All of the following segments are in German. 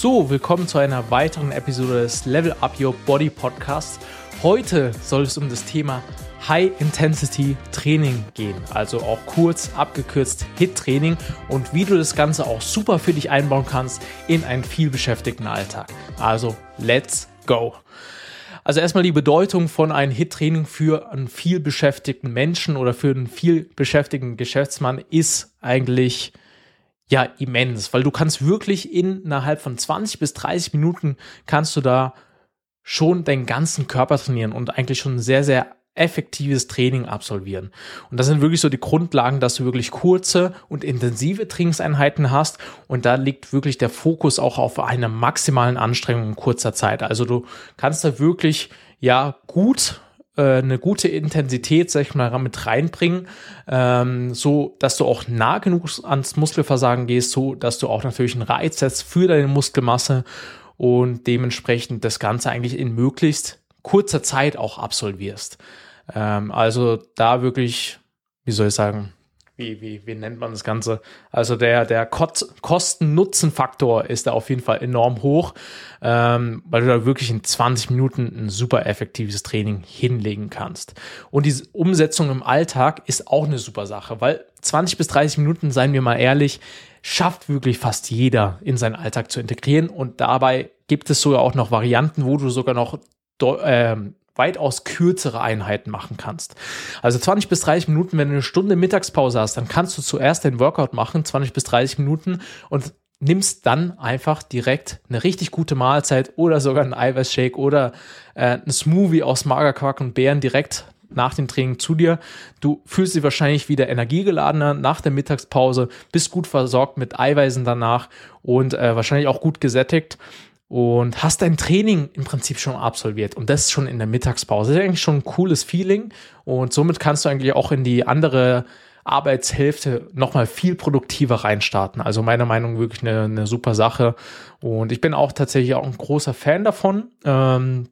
So, willkommen zu einer weiteren Episode des Level Up Your Body Podcasts. Heute soll es um das Thema High Intensity Training gehen, also auch kurz abgekürzt HIT Training und wie du das Ganze auch super für dich einbauen kannst in einen vielbeschäftigten Alltag. Also, let's go! Also erstmal die Bedeutung von einem HIT-Training für einen vielbeschäftigten Menschen oder für einen vielbeschäftigten Geschäftsmann ist eigentlich ja immens, weil du kannst wirklich innerhalb von 20 bis 30 Minuten kannst du da schon deinen ganzen Körper trainieren und eigentlich schon sehr, sehr effektives Training absolvieren. Und das sind wirklich so die Grundlagen, dass du wirklich kurze und intensive Trainingseinheiten hast. Und da liegt wirklich der Fokus auch auf einer maximalen Anstrengung in kurzer Zeit. Also du kannst da wirklich, ja, gut äh, eine gute Intensität, sag ich mal, mit reinbringen, ähm, so dass du auch nah genug ans Muskelversagen gehst, so dass du auch natürlich einen Reiz setzt für deine Muskelmasse und dementsprechend das Ganze eigentlich in möglichst kurzer Zeit auch absolvierst. Ähm, also da wirklich, wie soll ich sagen, wie, wie, wie nennt man das Ganze? Also der, der Kosten-Nutzen-Faktor ist da auf jeden Fall enorm hoch, ähm, weil du da wirklich in 20 Minuten ein super effektives Training hinlegen kannst. Und diese Umsetzung im Alltag ist auch eine super Sache, weil 20 bis 30 Minuten, seien wir mal ehrlich, schafft wirklich fast jeder in seinen Alltag zu integrieren. Und dabei gibt es sogar auch noch Varianten, wo du sogar noch ähm, weitaus kürzere Einheiten machen kannst. Also 20 bis 30 Minuten, wenn du eine Stunde Mittagspause hast, dann kannst du zuerst den Workout machen, 20 bis 30 Minuten und nimmst dann einfach direkt eine richtig gute Mahlzeit oder sogar einen Eiweißshake oder äh, ein Smoothie aus Magerquark und Beeren direkt nach dem Training zu dir. Du fühlst dich wahrscheinlich wieder energiegeladener nach der Mittagspause, bist gut versorgt mit Eiweißen danach und äh, wahrscheinlich auch gut gesättigt und hast dein Training im Prinzip schon absolviert und das schon in der Mittagspause. Das ist eigentlich schon ein cooles Feeling und somit kannst du eigentlich auch in die andere Arbeitshälfte nochmal viel produktiver reinstarten. Also meiner Meinung nach wirklich eine, eine super Sache und ich bin auch tatsächlich auch ein großer Fan davon. Ähm,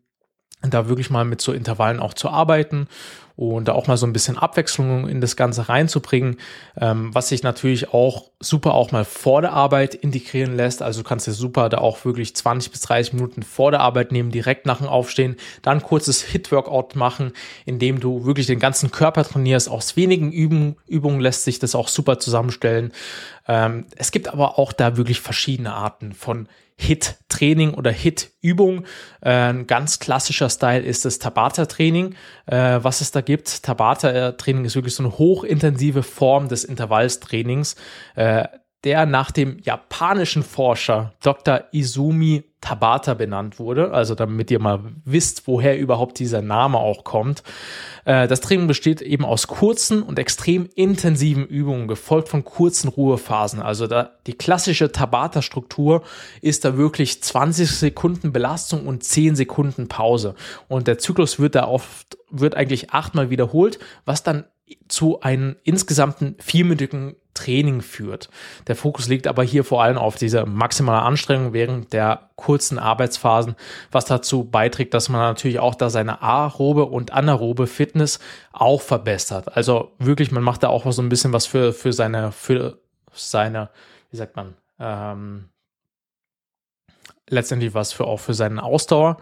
da wirklich mal mit so Intervallen auch zu arbeiten und da auch mal so ein bisschen Abwechslung in das Ganze reinzubringen, ähm, was sich natürlich auch super auch mal vor der Arbeit integrieren lässt. Also du kannst dir super da auch wirklich 20 bis 30 Minuten vor der Arbeit nehmen, direkt nach dem Aufstehen, dann kurzes Hit-Workout machen, indem du wirklich den ganzen Körper trainierst. Aus wenigen Übungen, Übungen lässt sich das auch super zusammenstellen. Ähm, es gibt aber auch da wirklich verschiedene Arten von Hit-Training oder Hit-Übung. Äh, ein ganz klassischer Style ist das Tabata-Training, äh, was es da gibt. Tabata-Training ist wirklich so eine hochintensive Form des Intervallstrainings. Äh, der nach dem japanischen Forscher Dr. Izumi Tabata benannt wurde, also damit ihr mal wisst, woher überhaupt dieser Name auch kommt. Äh, das Training besteht eben aus kurzen und extrem intensiven Übungen, gefolgt von kurzen Ruhephasen. Also da, die klassische Tabata-Struktur ist da wirklich 20 Sekunden Belastung und 10 Sekunden Pause. Und der Zyklus wird da oft, wird eigentlich achtmal wiederholt, was dann zu einem insgesamten vierminütigen Training führt. Der Fokus liegt aber hier vor allem auf dieser maximalen Anstrengung während der kurzen Arbeitsphasen, was dazu beiträgt, dass man natürlich auch da seine aerobe und anaerobe Fitness auch verbessert. Also wirklich, man macht da auch so ein bisschen was für, für seine, für seine, wie sagt man, ähm, letztendlich was für auch für seine Ausdauer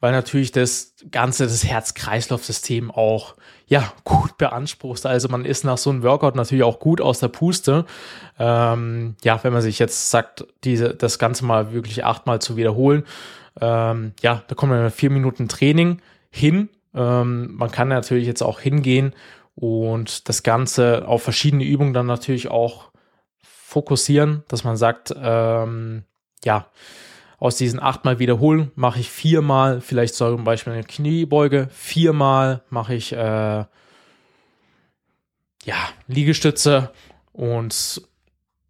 weil natürlich das ganze, das Herz-Kreislauf-System auch, ja, gut beansprucht. Also man ist nach so einem Workout natürlich auch gut aus der Puste. Ähm, ja, wenn man sich jetzt sagt, diese, das Ganze mal wirklich achtmal zu wiederholen, ähm, ja, da kommen wir vier Minuten Training hin. Ähm, man kann natürlich jetzt auch hingehen und das Ganze auf verschiedene Übungen dann natürlich auch fokussieren, dass man sagt, ähm, ja, aus diesen achtmal wiederholen mache ich viermal, vielleicht zum Beispiel eine Kniebeuge, viermal mache ich äh, ja Liegestütze und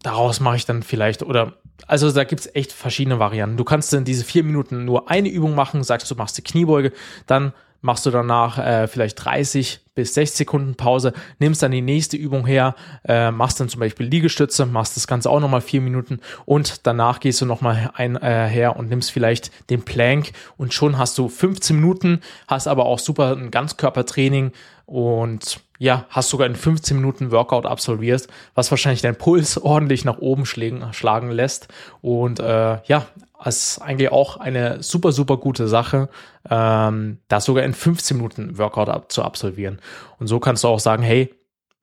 daraus mache ich dann vielleicht oder also da gibt es echt verschiedene Varianten. Du kannst in diese vier Minuten nur eine Übung machen, sagst du machst die Kniebeuge, dann machst du danach äh, vielleicht 30 bis 60 Sekunden Pause, nimmst dann die nächste Übung her, äh, machst dann zum Beispiel Liegestütze, machst das Ganze auch nochmal vier Minuten und danach gehst du nochmal ein, äh, her und nimmst vielleicht den Plank und schon hast du 15 Minuten, hast aber auch super ein Ganzkörpertraining und ja, hast sogar in 15 Minuten Workout absolviert, was wahrscheinlich deinen Puls ordentlich nach oben schlägen, schlagen lässt und äh, ja, ist eigentlich auch eine super, super gute Sache, ähm, das sogar in 15 Minuten Workout ab, zu absolvieren. Und so kannst du auch sagen, hey,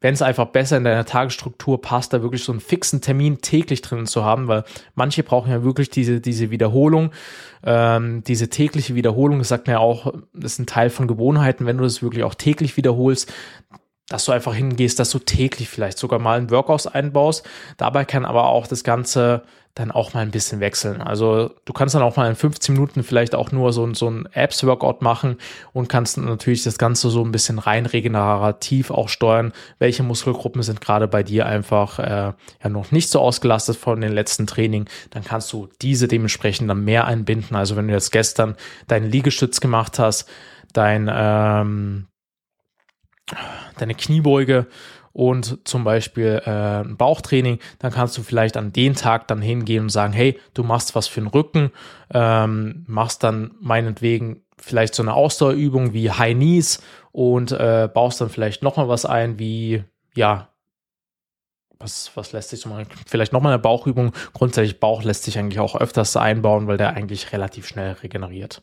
wenn es einfach besser in deiner Tagesstruktur passt, da wirklich so einen fixen Termin täglich drin zu haben, weil manche brauchen ja wirklich diese, diese Wiederholung, ähm, diese tägliche Wiederholung, das sagt man ja auch, das ist ein Teil von Gewohnheiten, wenn du das wirklich auch täglich wiederholst, dass du einfach hingehst, dass du täglich vielleicht sogar mal einen Workout einbaust. Dabei kann aber auch das Ganze dann auch mal ein bisschen wechseln. Also du kannst dann auch mal in 15 Minuten vielleicht auch nur so, so ein Apps-Workout machen und kannst natürlich das Ganze so ein bisschen rein regenerativ auch steuern. Welche Muskelgruppen sind gerade bei dir einfach äh, ja noch nicht so ausgelastet von den letzten Training? Dann kannst du diese dementsprechend dann mehr einbinden. Also wenn du jetzt gestern deinen Liegestütz gemacht hast, dein ähm, deine Kniebeuge und zum Beispiel äh, Bauchtraining, dann kannst du vielleicht an den Tag dann hingehen und sagen, hey, du machst was für den Rücken, ähm, machst dann meinetwegen vielleicht so eine Ausdauerübung wie High Knees und äh, baust dann vielleicht nochmal was ein wie, ja, was, was lässt sich so mal, vielleicht nochmal eine Bauchübung. Grundsätzlich Bauch lässt sich eigentlich auch öfters einbauen, weil der eigentlich relativ schnell regeneriert.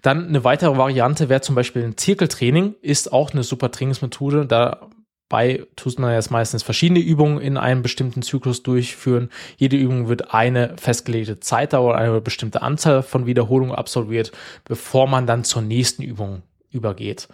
Dann eine weitere Variante wäre zum Beispiel ein Zirkeltraining, ist auch eine super Trainingsmethode. Da bei tut man jetzt meistens verschiedene Übungen in einem bestimmten Zyklus durchführen. Jede Übung wird eine festgelegte Zeitdauer, eine bestimmte Anzahl von Wiederholungen absolviert, bevor man dann zur nächsten Übung übergeht.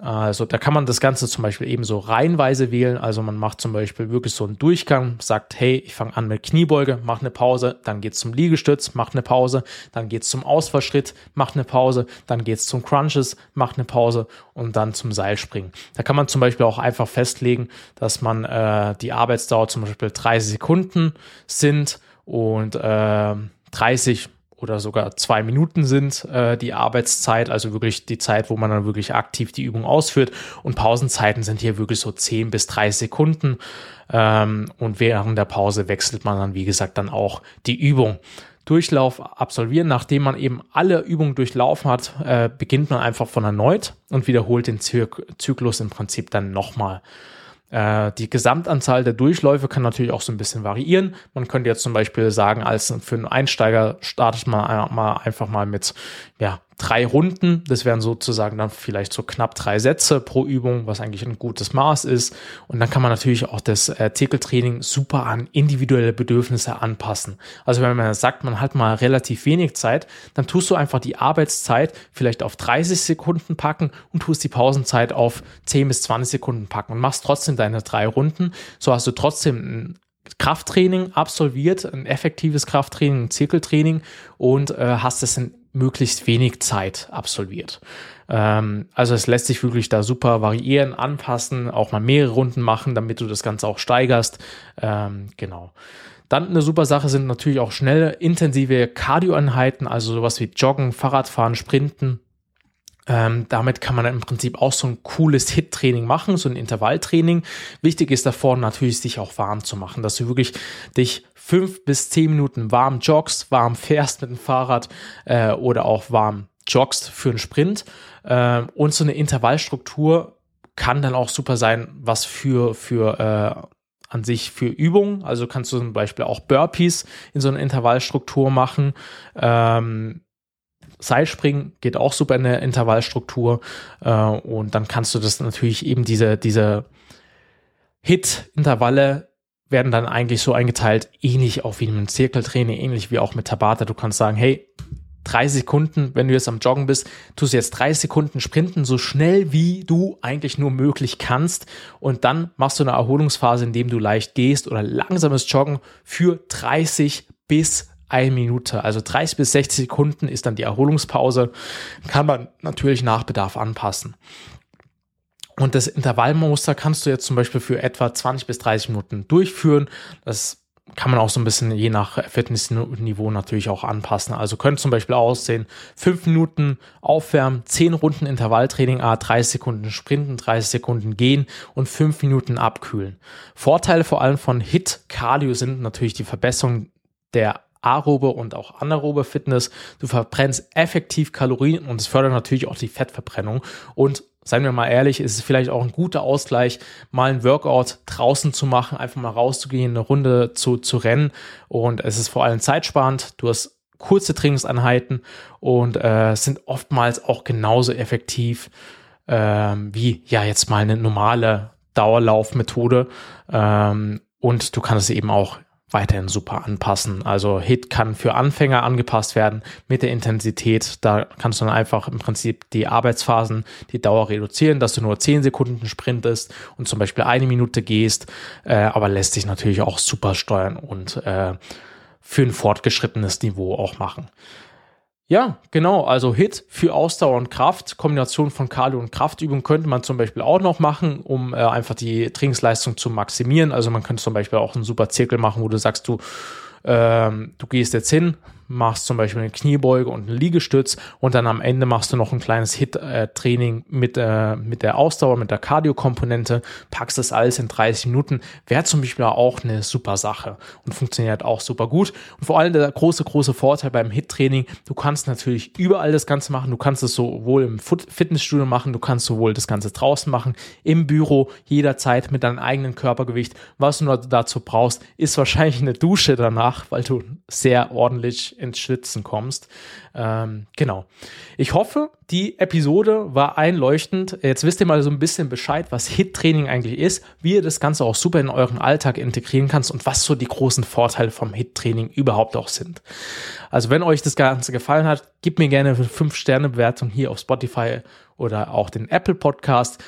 Also da kann man das Ganze zum Beispiel eben so reihenweise wählen. Also man macht zum Beispiel wirklich so einen Durchgang, sagt, hey, ich fange an mit Kniebeuge, mach eine Pause, dann geht's zum Liegestütz, mach eine Pause, dann geht's zum Ausfallschritt, mach eine Pause, dann geht's zum Crunches, mach eine Pause und dann zum Seilspringen. Da kann man zum Beispiel auch einfach festlegen, dass man äh, die Arbeitsdauer zum Beispiel 30 Sekunden sind und äh, 30 oder sogar zwei Minuten sind äh, die Arbeitszeit, also wirklich die Zeit, wo man dann wirklich aktiv die Übung ausführt. Und Pausenzeiten sind hier wirklich so 10 bis 30 Sekunden. Ähm, und während der Pause wechselt man dann, wie gesagt, dann auch die Übung. Durchlauf absolvieren, nachdem man eben alle Übungen durchlaufen hat, äh, beginnt man einfach von erneut und wiederholt den Zyklus im Prinzip dann nochmal. Äh, die Gesamtanzahl der Durchläufe kann natürlich auch so ein bisschen variieren. Man könnte jetzt zum Beispiel sagen, als für einen Einsteiger startet man mal einfach mal mit ja, drei Runden. Das wären sozusagen dann vielleicht so knapp drei Sätze pro Übung, was eigentlich ein gutes Maß ist. Und dann kann man natürlich auch das äh, Artikeltraining super an individuelle Bedürfnisse anpassen. Also wenn man sagt, man hat mal relativ wenig Zeit, dann tust du einfach die Arbeitszeit vielleicht auf 30 Sekunden packen und tust die Pausenzeit auf 10 bis 20 Sekunden packen und machst trotzdem deine drei Runden. So hast du trotzdem ein Krafttraining absolviert, ein effektives Krafttraining, ein Zirkeltraining und äh, hast es in möglichst wenig Zeit absolviert. Ähm, also es lässt sich wirklich da super variieren, anpassen, auch mal mehrere Runden machen, damit du das Ganze auch steigerst. Ähm, genau. Dann eine super Sache sind natürlich auch schnelle, intensive Cardioeinheiten, also sowas wie Joggen, Fahrradfahren, Sprinten. Ähm, damit kann man im Prinzip auch so ein cooles Hit-Training machen, so ein Intervalltraining. Wichtig ist davor natürlich, sich auch warm zu machen, dass du wirklich dich fünf bis zehn Minuten warm joggst, warm fährst mit dem Fahrrad äh, oder auch warm joggst für einen Sprint. Äh, und so eine Intervallstruktur kann dann auch super sein, was für, für äh, an sich für Übungen. Also kannst du zum Beispiel auch Burpees in so einer Intervallstruktur machen. Ähm, Seilspringen geht auch super in der Intervallstruktur. Äh, und dann kannst du das natürlich eben diese, diese Hit-Intervalle werden dann eigentlich so eingeteilt, ähnlich auch wie in einem Zirkeltraining, ähnlich wie auch mit Tabata. Du kannst sagen, hey, drei Sekunden, wenn du jetzt am Joggen bist, tust du jetzt drei Sekunden sprinten, so schnell wie du eigentlich nur möglich kannst. Und dann machst du eine Erholungsphase, in dem du leicht gehst oder langsames Joggen für 30 bis eine Minute. Also 30 bis 60 Sekunden ist dann die Erholungspause. Kann man natürlich nach Bedarf anpassen. Und das Intervallmuster kannst du jetzt zum Beispiel für etwa 20 bis 30 Minuten durchführen. Das kann man auch so ein bisschen je nach Fitnessniveau natürlich auch anpassen. Also könnte zum Beispiel aussehen, 5 Minuten aufwärmen, 10 Runden Intervalltraining, A, 30 Sekunden sprinten, 30 Sekunden gehen und 5 Minuten abkühlen. Vorteile vor allem von HIT Cardio sind natürlich die Verbesserung der aerobe und auch anaerobe Fitness. Du verbrennst effektiv Kalorien und es fördert natürlich auch die Fettverbrennung. Und seien wir mal ehrlich, ist es vielleicht auch ein guter Ausgleich, mal ein Workout draußen zu machen, einfach mal rauszugehen, eine Runde zu, zu rennen. Und es ist vor allem zeitsparend. Du hast kurze Trainingseinheiten und äh, sind oftmals auch genauso effektiv ähm, wie ja jetzt mal eine normale Dauerlaufmethode. Ähm, und du kannst es eben auch weiterhin super anpassen. Also Hit kann für Anfänger angepasst werden mit der Intensität. Da kannst du dann einfach im Prinzip die Arbeitsphasen, die Dauer reduzieren, dass du nur 10 Sekunden sprintest und zum Beispiel eine Minute gehst, äh, aber lässt sich natürlich auch super steuern und äh, für ein fortgeschrittenes Niveau auch machen. Ja, genau. Also Hit für Ausdauer und Kraft. Kombination von Cardio und Kraftübung könnte man zum Beispiel auch noch machen, um äh, einfach die Trainingsleistung zu maximieren. Also man könnte zum Beispiel auch einen super Zirkel machen, wo du sagst, du, ähm, du gehst jetzt hin, machst zum Beispiel eine Kniebeuge und einen Liegestütz und dann am Ende machst du noch ein kleines Hit-Training mit, äh, mit der Ausdauer, mit der Cardio-Komponente, packst das alles in 30 Minuten, wäre zum Beispiel auch eine super Sache und funktioniert auch super gut. Und vor allem der große, große Vorteil beim Hit-Training, du kannst natürlich überall das Ganze machen, du kannst es sowohl im Fitnessstudio machen, du kannst sowohl das Ganze draußen machen, im Büro, jederzeit mit deinem eigenen Körpergewicht. Was du nur dazu brauchst, ist wahrscheinlich eine Dusche danach, weil du sehr ordentlich ins Schwitzen kommst. Ähm, genau. Ich hoffe, die Episode war einleuchtend. Jetzt wisst ihr mal so ein bisschen Bescheid, was HIT-Training eigentlich ist, wie ihr das Ganze auch super in euren Alltag integrieren kannst und was so die großen Vorteile vom HIT-Training überhaupt auch sind. Also wenn euch das Ganze gefallen hat, gebt mir gerne eine 5-Sterne-Bewertung hier auf Spotify oder auch den Apple Podcast.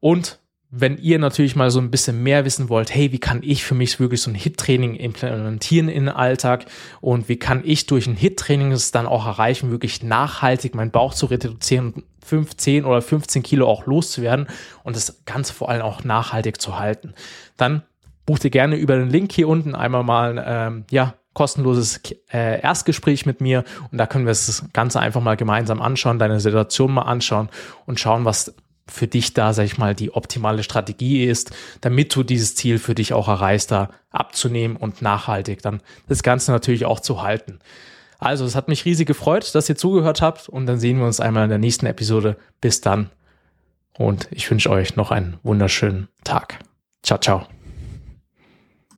Und wenn ihr natürlich mal so ein bisschen mehr wissen wollt, hey, wie kann ich für mich wirklich so ein Hit-Training implementieren in den Alltag? Und wie kann ich durch ein Hit-Training es dann auch erreichen, wirklich nachhaltig meinen Bauch zu reduzieren, 15 oder 15 Kilo auch loszuwerden und das Ganze vor allem auch nachhaltig zu halten, dann bucht ihr gerne über den Link hier unten einmal mal, ähm, ja, kostenloses äh, Erstgespräch mit mir und da können wir das Ganze einfach mal gemeinsam anschauen, deine Situation mal anschauen und schauen, was für dich da, sag ich mal, die optimale Strategie ist, damit du dieses Ziel für dich auch erreichst, da abzunehmen und nachhaltig dann das Ganze natürlich auch zu halten. Also, es hat mich riesig gefreut, dass ihr zugehört habt und dann sehen wir uns einmal in der nächsten Episode. Bis dann und ich wünsche euch noch einen wunderschönen Tag. Ciao, ciao.